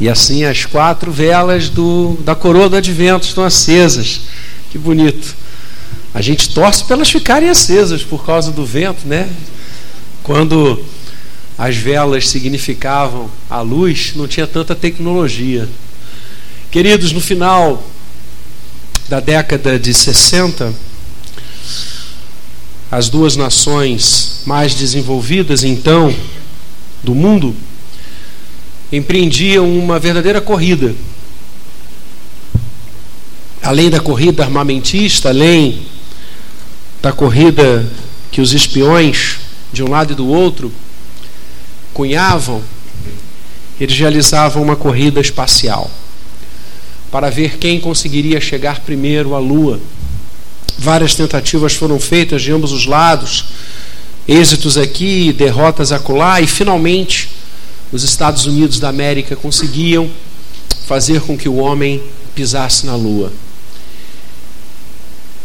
E assim as quatro velas do, da coroa do advento estão acesas. Que bonito. A gente torce para elas ficarem acesas por causa do vento, né? Quando as velas significavam a luz, não tinha tanta tecnologia. Queridos, no final da década de 60, as duas nações mais desenvolvidas então do mundo empreendiam uma verdadeira corrida. Além da corrida armamentista, além da corrida que os espiões de um lado e do outro cunhavam, eles realizavam uma corrida espacial para ver quem conseguiria chegar primeiro à Lua. Várias tentativas foram feitas de ambos os lados, êxitos aqui, derrotas acolá, e finalmente os Estados Unidos da América conseguiam fazer com que o homem pisasse na Lua.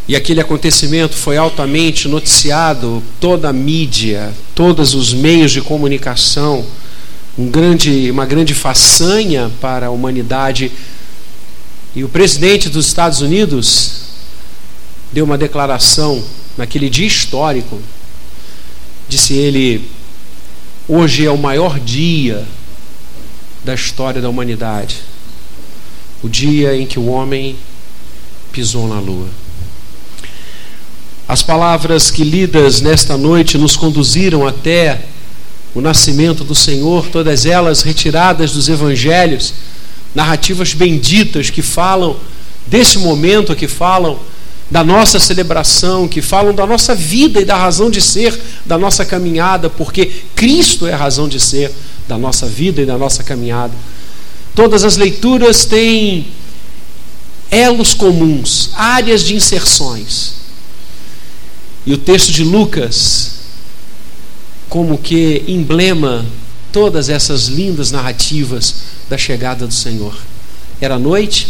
E aquele acontecimento foi altamente noticiado, toda a mídia, todos os meios de comunicação, um grande, uma grande façanha para a humanidade. E o presidente dos Estados Unidos deu uma declaração naquele dia histórico. Disse ele: Hoje é o maior dia da história da humanidade. O dia em que o homem pisou na lua. As palavras que lidas nesta noite nos conduziram até o nascimento do Senhor, todas elas retiradas dos evangelhos, narrativas benditas que falam desse momento, que falam da nossa celebração, que falam da nossa vida e da razão de ser da nossa caminhada, porque Cristo é a razão de ser da nossa vida e da nossa caminhada. Todas as leituras têm elos comuns, áreas de inserções. E o texto de Lucas, como que emblema todas essas lindas narrativas da chegada do Senhor. Era noite,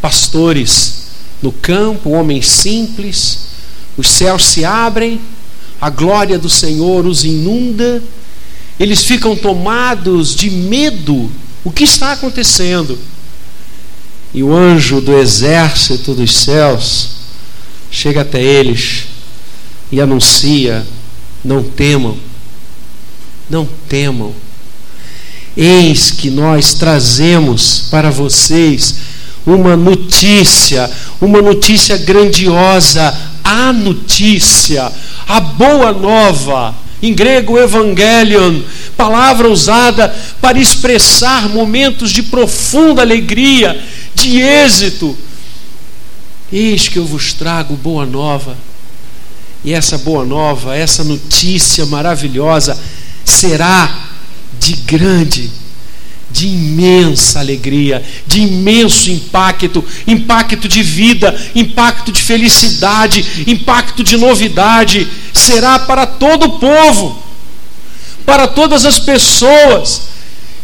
pastores no campo, homens simples, os céus se abrem, a glória do Senhor os inunda, eles ficam tomados de medo. O que está acontecendo? E o anjo do exército dos céus chega até eles e anuncia: não temam, não temam. Eis que nós trazemos para vocês uma notícia, uma notícia grandiosa, a notícia, a boa nova. Em grego, evangelion, palavra usada para expressar momentos de profunda alegria, de êxito. Eis que eu vos trago boa nova e essa boa nova, essa notícia maravilhosa será de grande, de imensa alegria, de imenso impacto, impacto de vida, impacto de felicidade, impacto de novidade, será para todo o povo, para todas as pessoas,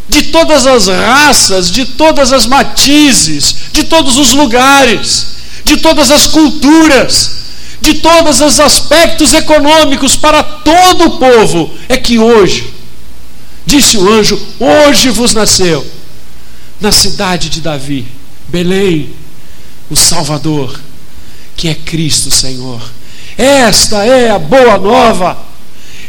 de todas as raças, de todas as matizes, de todos os lugares, de todas as culturas de todos os aspectos econômicos para todo o povo, é que hoje, disse o anjo, hoje vos nasceu, na cidade de Davi, Belém, o Salvador, que é Cristo Senhor. Esta é a boa nova,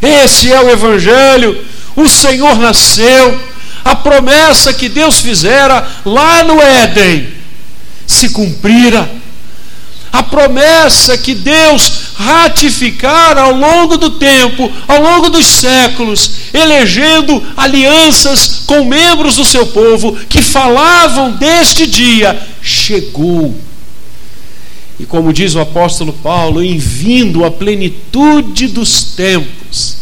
esse é o Evangelho, o Senhor nasceu, a promessa que Deus fizera lá no Éden se cumprira. A promessa que Deus ratificara ao longo do tempo, ao longo dos séculos, elegendo alianças com membros do seu povo que falavam deste dia, chegou. E como diz o apóstolo Paulo, em vindo a plenitude dos tempos,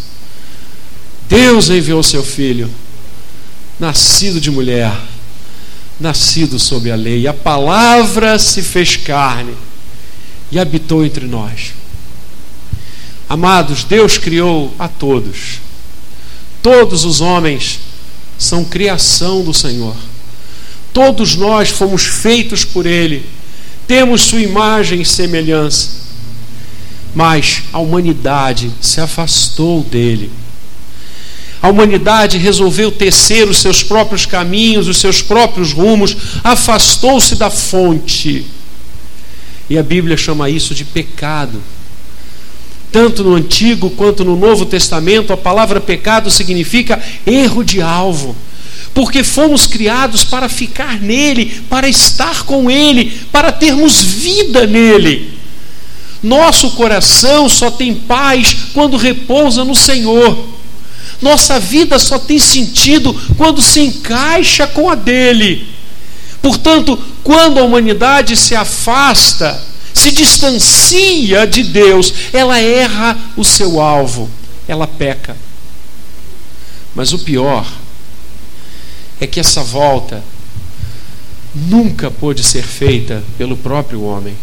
Deus enviou seu filho, nascido de mulher, nascido sob a lei, a palavra se fez carne e habitou entre nós. Amados, Deus criou a todos. Todos os homens são criação do Senhor. Todos nós fomos feitos por Ele. Temos Sua imagem e semelhança. Mas a humanidade se afastou dele. A humanidade resolveu tecer os seus próprios caminhos, os seus próprios rumos, afastou-se da fonte. E a Bíblia chama isso de pecado. Tanto no Antigo quanto no Novo Testamento, a palavra pecado significa erro de alvo porque fomos criados para ficar nele, para estar com ele, para termos vida nele. Nosso coração só tem paz quando repousa no Senhor. Nossa vida só tem sentido quando se encaixa com a dele. Portanto, quando a humanidade se afasta, se distancia de Deus, ela erra o seu alvo, ela peca. Mas o pior é que essa volta nunca pôde ser feita pelo próprio homem,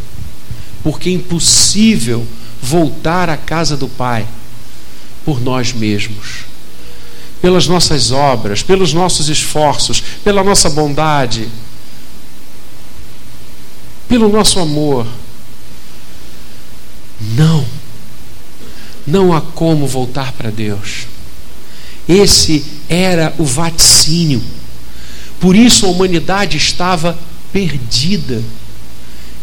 porque é impossível voltar à casa do Pai por nós mesmos, pelas nossas obras, pelos nossos esforços, pela nossa bondade, pelo nosso amor. Não, não há como voltar para Deus. Esse era o vaticínio. Por isso a humanidade estava perdida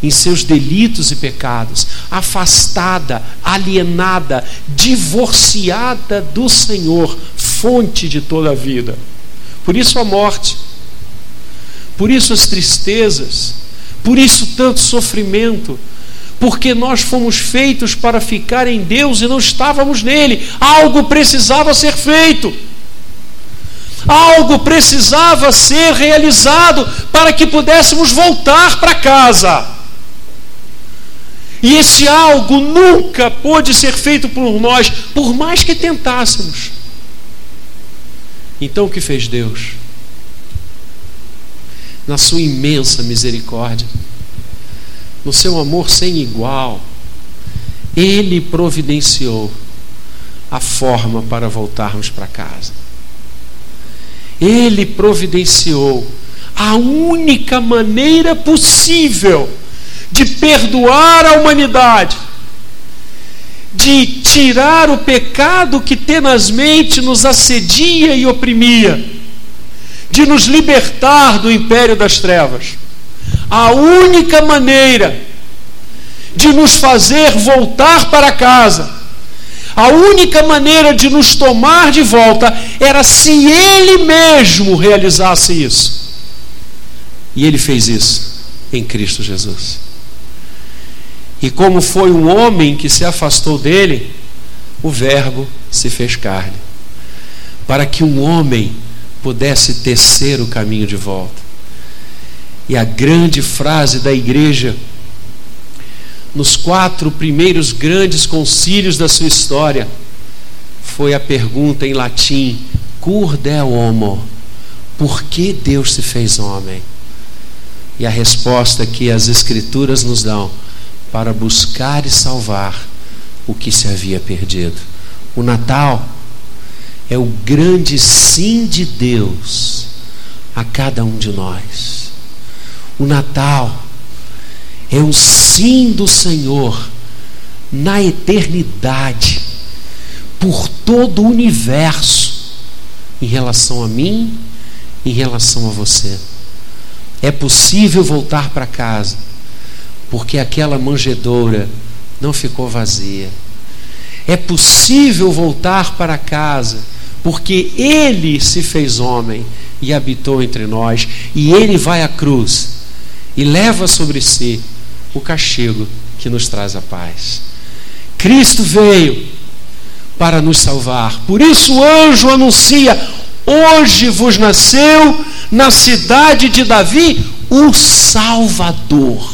em seus delitos e pecados, afastada, alienada, divorciada do Senhor, fonte de toda a vida. Por isso a morte, por isso as tristezas, por isso tanto sofrimento, porque nós fomos feitos para ficar em Deus e não estávamos nele, algo precisava ser feito. Algo precisava ser realizado para que pudéssemos voltar para casa. E esse algo nunca pôde ser feito por nós, por mais que tentássemos. Então o que fez Deus? Na sua imensa misericórdia, no seu amor sem igual, Ele providenciou a forma para voltarmos para casa. Ele providenciou a única maneira possível de perdoar a humanidade, de tirar o pecado que tenazmente nos assedia e oprimia, de nos libertar do império das trevas. A única maneira de nos fazer voltar para casa a única maneira de nos tomar de volta era se Ele mesmo realizasse isso. E Ele fez isso em Cristo Jesus. E como foi um homem que se afastou dele, o Verbo se fez carne, para que um homem pudesse tecer o caminho de volta. E a grande frase da igreja nos quatro primeiros grandes concílios da sua história, foi a pergunta em latim: Cur de homo? Por que Deus se fez homem? E a resposta que as Escrituras nos dão: para buscar e salvar o que se havia perdido. O Natal é o grande sim de Deus a cada um de nós. O Natal é o sim do Senhor na eternidade, por todo o universo, em relação a mim, em relação a você. É possível voltar para casa, porque aquela manjedoura não ficou vazia. É possível voltar para casa, porque Ele se fez homem e habitou entre nós, e Ele vai à cruz e leva sobre si o castigo que nos traz a paz. Cristo veio para nos salvar. Por isso o anjo anuncia: hoje vos nasceu na cidade de Davi o Salvador.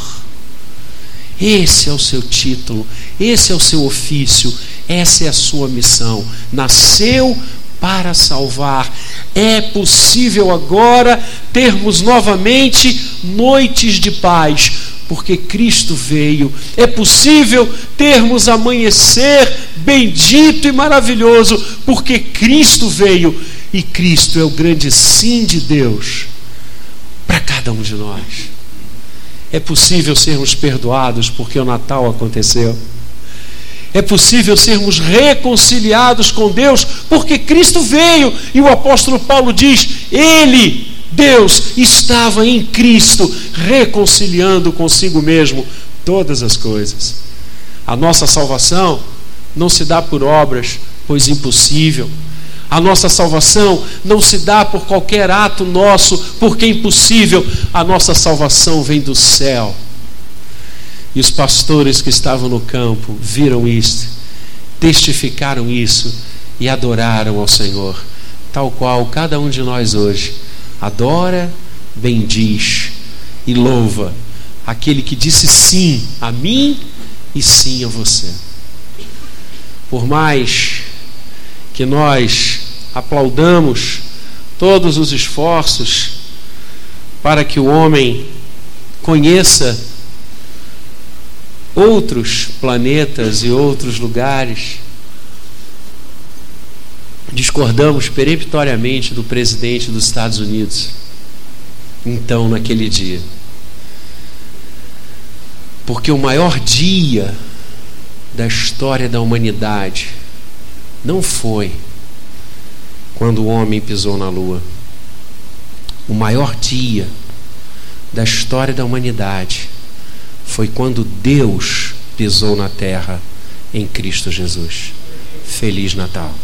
Esse é o seu título, esse é o seu ofício, essa é a sua missão. Nasceu para salvar. É possível agora termos novamente noites de paz, porque Cristo veio. É possível termos amanhecer bendito e maravilhoso, porque Cristo veio. E Cristo é o grande sim de Deus para cada um de nós. É possível sermos perdoados porque o Natal aconteceu. É possível sermos reconciliados com Deus porque Cristo veio e o apóstolo Paulo diz: Ele, Deus, estava em Cristo reconciliando consigo mesmo todas as coisas. A nossa salvação não se dá por obras, pois impossível. A nossa salvação não se dá por qualquer ato nosso, porque é impossível. A nossa salvação vem do céu. E os pastores que estavam no campo viram isto, testificaram isso e adoraram ao Senhor, tal qual cada um de nós hoje adora, bendiz e louva aquele que disse sim a mim e sim a você. Por mais que nós aplaudamos todos os esforços para que o homem conheça outros planetas e outros lugares, discordamos peremptoriamente do presidente dos Estados Unidos, então, naquele dia. Porque o maior dia da história da humanidade não foi quando o homem pisou na lua. O maior dia da história da humanidade foi quando Deus pisou na terra em Cristo Jesus. Feliz Natal.